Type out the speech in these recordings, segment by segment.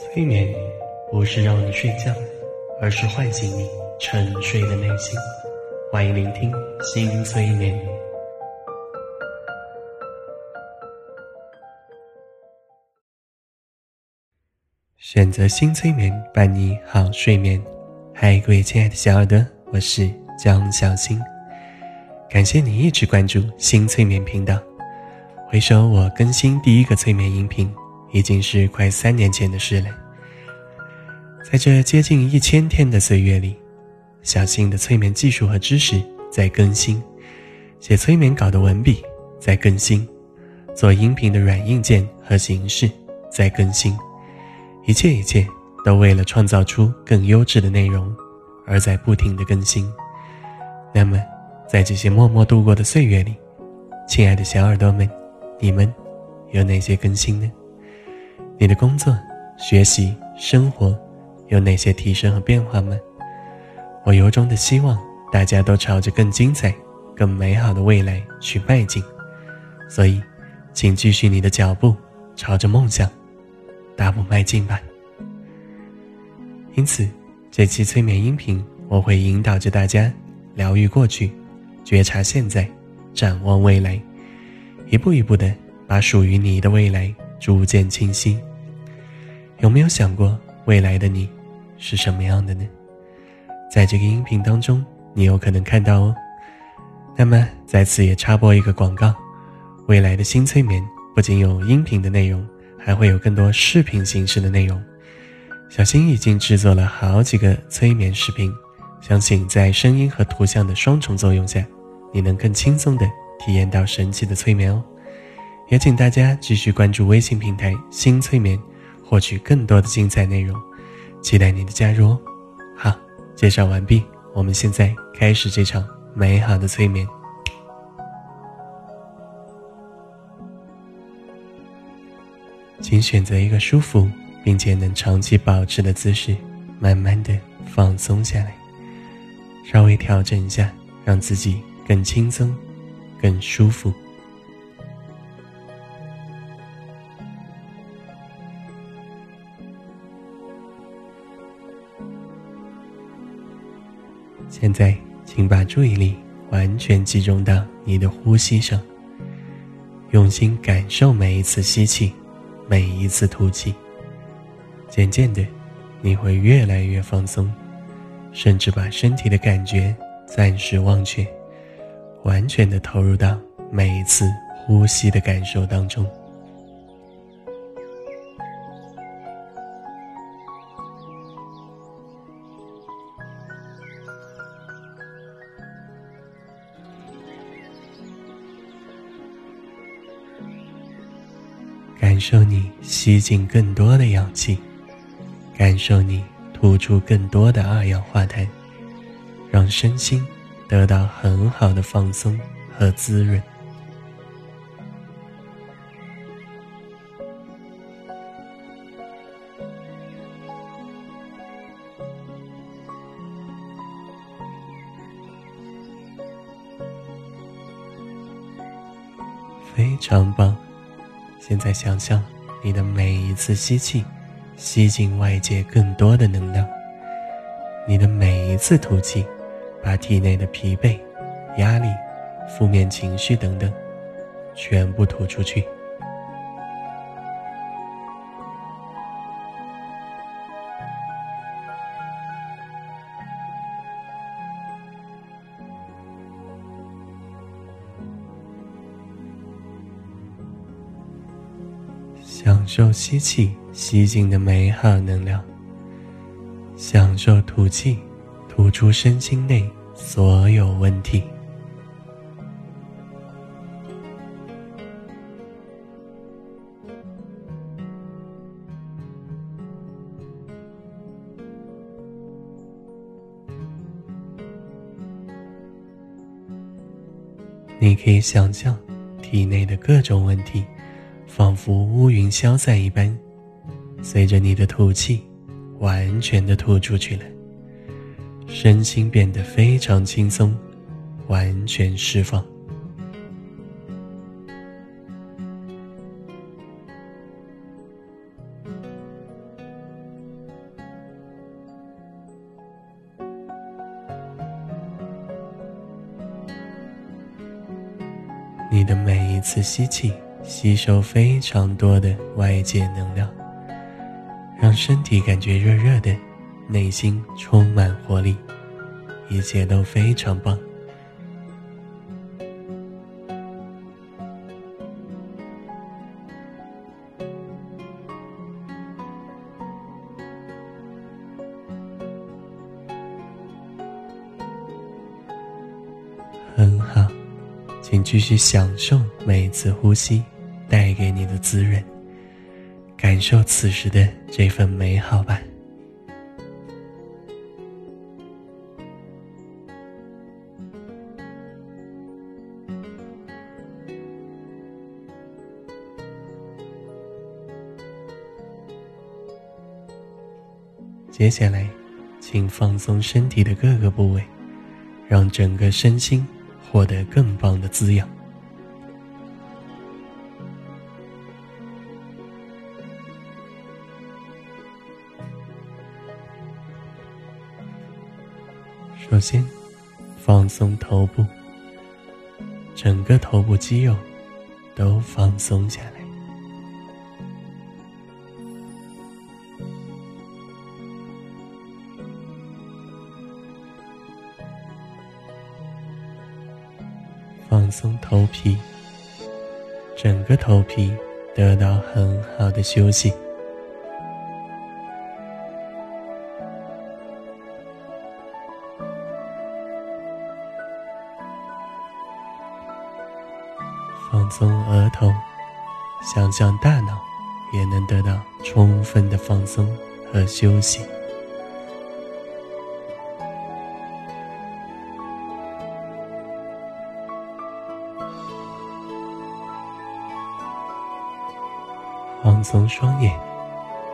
催眠不是让你睡觉，而是唤醒你沉睡的内心。欢迎聆听新催眠。选择新催眠，伴你好睡眠。嗨，各位亲爱的小耳朵，我是江小新。感谢你一直关注新催眠频道。回首我更新第一个催眠音频。已经是快三年前的事了。在这接近一千天的岁月里，小新的催眠技术和知识在更新，写催眠稿的文笔在更新，做音频的软硬件和形式在更新，一切一切都为了创造出更优质的内容而在不停的更新。那么，在这些默默度过的岁月里，亲爱的小耳朵们，你们有哪些更新呢？你的工作、学习、生活有哪些提升和变化吗？我由衷的希望大家都朝着更精彩、更美好的未来去迈进。所以，请继续你的脚步，朝着梦想大步迈进吧。因此，这期催眠音频我会引导着大家疗愈过去，觉察现在，展望未来，一步一步的把属于你的未来逐渐清晰。有没有想过未来的你是什么样的呢？在这个音频当中，你有可能看到哦。那么在此也插播一个广告：未来的新催眠不仅有音频的内容，还会有更多视频形式的内容。小新已经制作了好几个催眠视频，相信在声音和图像的双重作用下，你能更轻松的体验到神奇的催眠哦。也请大家继续关注微信平台“新催眠”。获取更多的精彩内容，期待你的加入哦！好，介绍完毕，我们现在开始这场美好的催眠。请选择一个舒服并且能长期保持的姿势，慢慢的放松下来，稍微调整一下，让自己更轻松、更舒服。现在，请把注意力完全集中到你的呼吸上，用心感受每一次吸气，每一次吐气。渐渐的，你会越来越放松，甚至把身体的感觉暂时忘却，完全的投入到每一次呼吸的感受当中。受你吸进更多的氧气，感受你吐出更多的二氧化碳，让身心得到很好的放松和滋润。想象你的每一次吸气，吸进外界更多的能量；你的每一次吐气，把体内的疲惫、压力、负面情绪等等，全部吐出去。享受吸气吸进的美好能量，享受吐气吐出身心内所有问题。你可以想象体内的各种问题。仿佛乌云消散一般随着你的吐气完全的吐出去了。身心变得非常轻松完全释放。你的每一次吸气吸收非常多的外界能量，让身体感觉热热的，内心充满活力，一切都非常棒。很好，请继续享受每一次呼吸带给你的滋润，感受此时的这份美好吧。接下来，请放松身体的各个部位，让整个身心。获得更棒的滋养。首先，放松头部，整个头部肌肉都放松下来。放松头皮，整个头皮得到很好的休息。放松额头，想象大脑也能得到充分的放松和休息。放松双眼，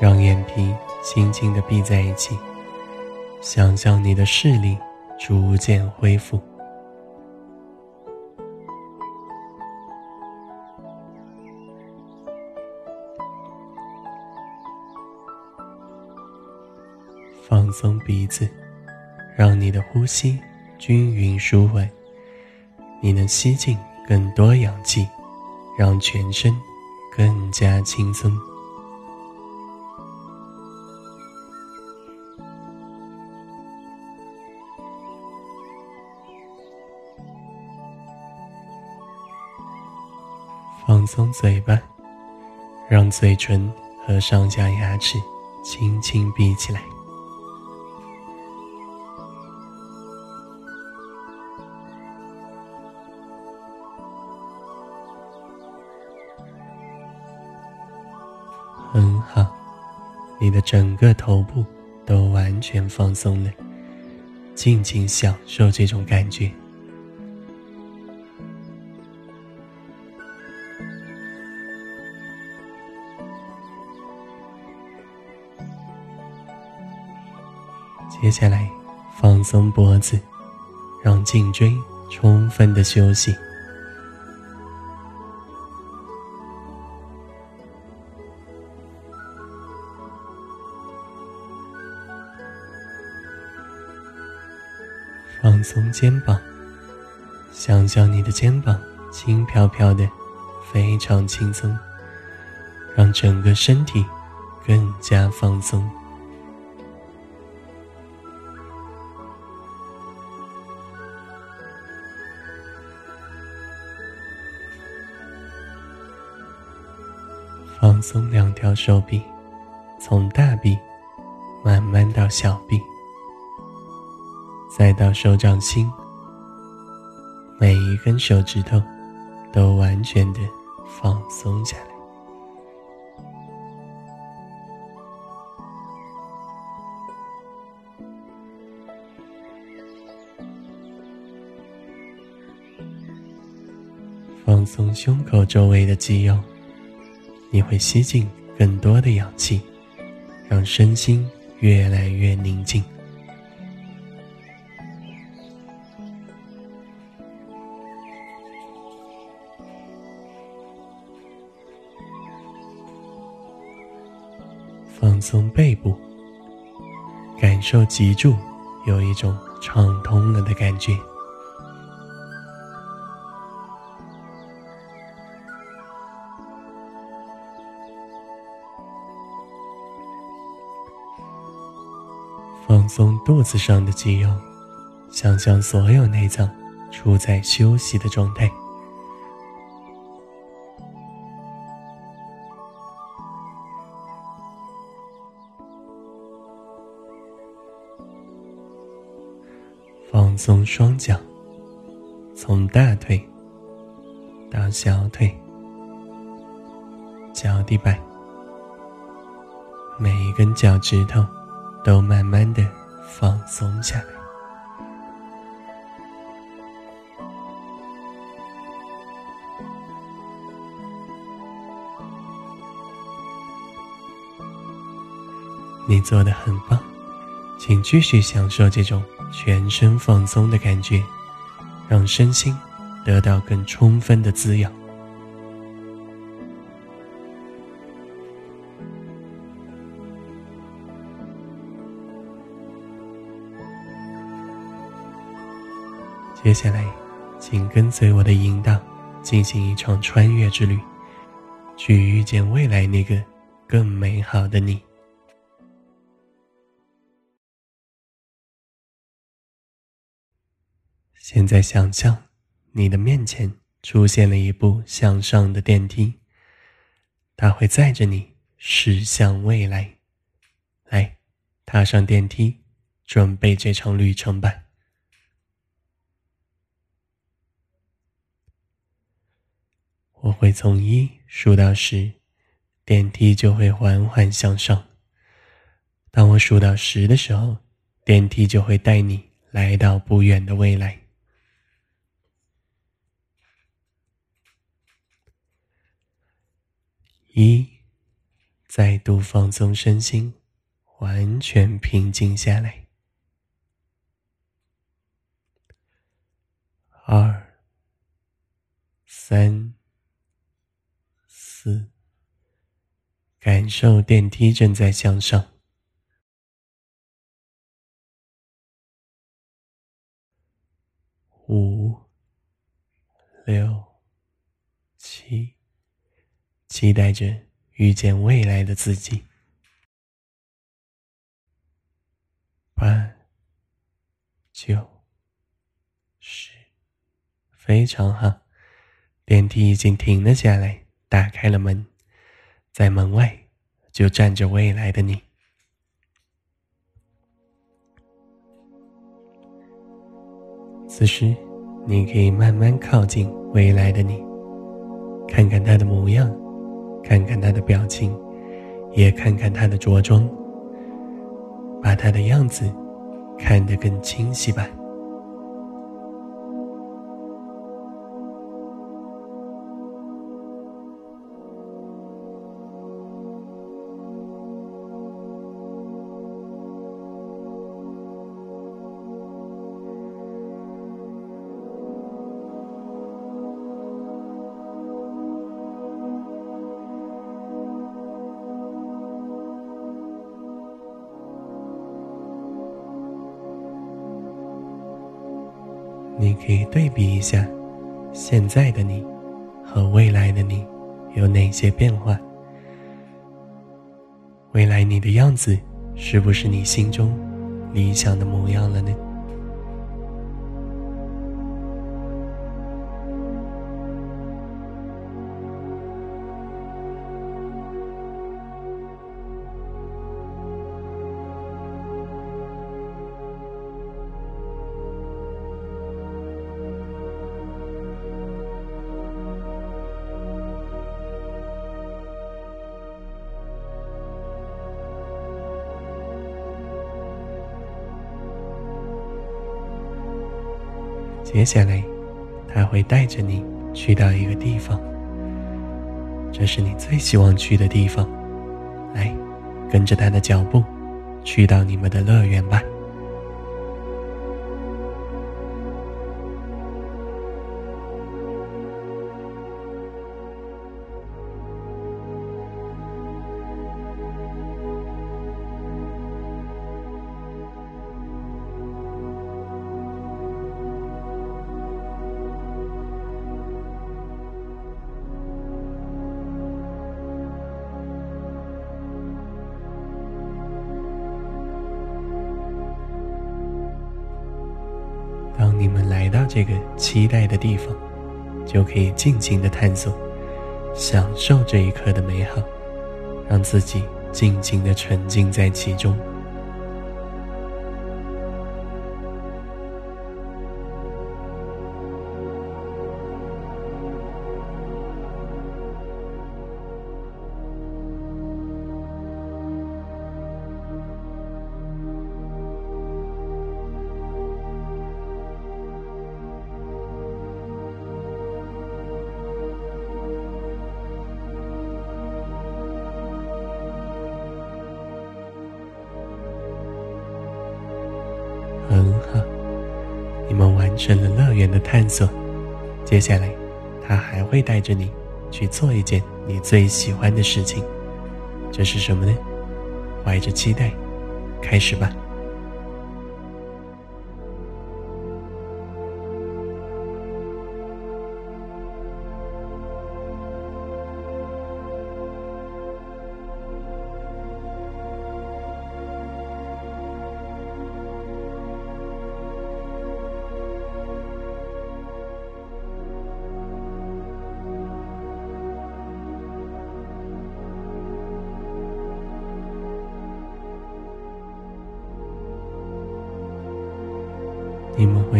让眼皮轻轻的闭在一起，想象你的视力逐渐恢复。放松鼻子，让你的呼吸均匀舒缓，你能吸进更多氧气，让全身。更加轻松。放松嘴巴，让嘴唇和上下牙齿轻轻闭起来。很好，你的整个头部都完全放松了，尽情享受这种感觉。接下来，放松脖子，让颈椎充分的休息。松肩膀，想象你的肩膀轻飘飘的，非常轻松，让整个身体更加放松。放松两条手臂，从大臂慢慢到小臂。再到手掌心，每一根手指头都完全的放松下来。放松胸口周围的肌肉，你会吸进更多的氧气，让身心越来越宁静。松背部，感受脊柱有一种畅通了的感觉。放松肚子上的肌肉，想象所有内脏处在休息的状态。松双脚，从大腿到小腿、脚底板，每一根脚趾头都慢慢的放松下来。你做的很棒，请继续享受这种。全身放松的感觉，让身心得到更充分的滋养。接下来，请跟随我的引导，进行一场穿越之旅，去遇见未来那个更美好的你。在想象，你的面前出现了一部向上的电梯，它会载着你驶向未来。来，踏上电梯，准备这场旅程吧。我会从一数到十，电梯就会缓缓向上。当我数到十的时候，电梯就会带你来到不远的未来。一，再度放松身心，完全平静下来。二、三、四，感受电梯正在向上。五、六、七。期待着遇见未来的自己。八、九、十，非常好。电梯已经停了下来，打开了门，在门外就站着未来的你。此时，你可以慢慢靠近未来的你，看看他的模样。看看他的表情，也看看他的着装，把他的样子看得更清晰吧。你可以对比一下，现在的你和未来的你有哪些变化？未来你的样子是不是你心中理想的模样了呢？接下来，他会带着你去到一个地方，这是你最希望去的地方。来，跟着他的脚步，去到你们的乐园吧。你们来到这个期待的地方，就可以尽情的探索，享受这一刻的美好，让自己尽情的沉浸在其中。神的乐园的探索。接下来，他还会带着你去做一件你最喜欢的事情。这是什么呢？怀着期待，开始吧。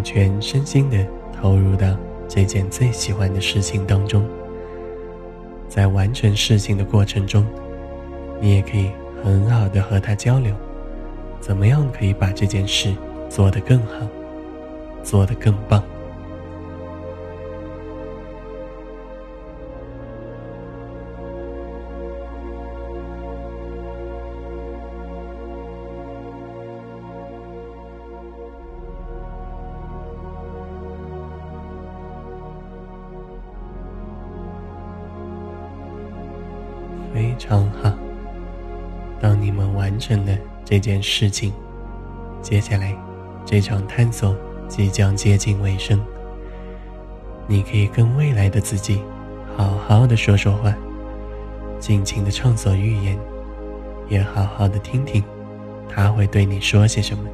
全身心的投入到这件最喜欢的事情当中，在完成事情的过程中，你也可以很好的和他交流，怎么样可以把这件事做得更好，做得更棒。常好。当你们完成了这件事情，接下来这场探索即将接近尾声。你可以跟未来的自己好好的说说话，尽情的畅所欲言，也好好的听听他会对你说些什么。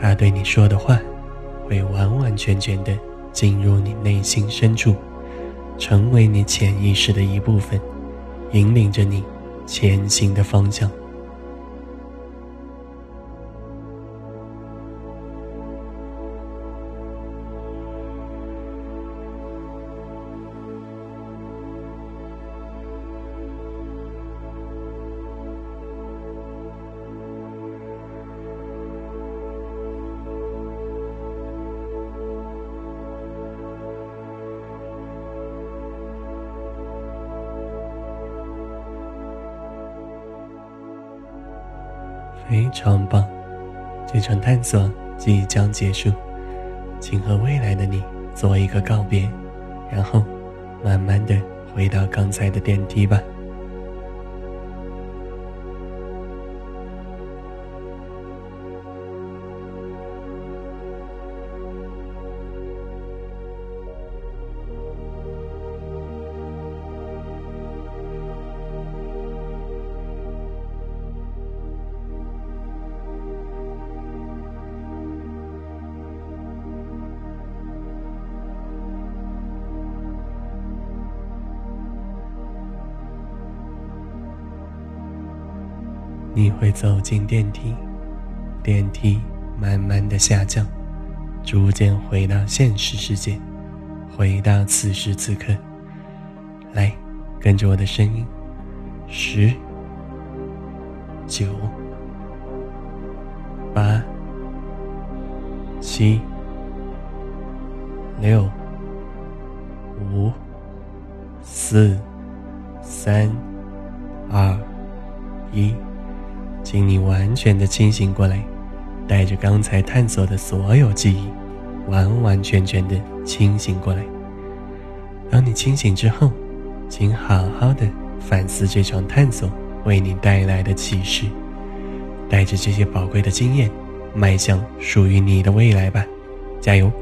他对你说的话，会完完全全的进入你内心深处，成为你潜意识的一部分，引领着你前行的方向。这场探索即将结束，请和未来的你做一个告别，然后慢慢的回到刚才的电梯吧。走进电梯，电梯慢慢的下降，逐渐回到现实世界，回到此时此刻。来，跟着我的声音，十、九、八、七、六、五、四、三、二、一。请你完全的清醒过来，带着刚才探索的所有记忆，完完全全的清醒过来。当你清醒之后，请好好的反思这场探索为你带来的启示，带着这些宝贵的经验，迈向属于你的未来吧，加油！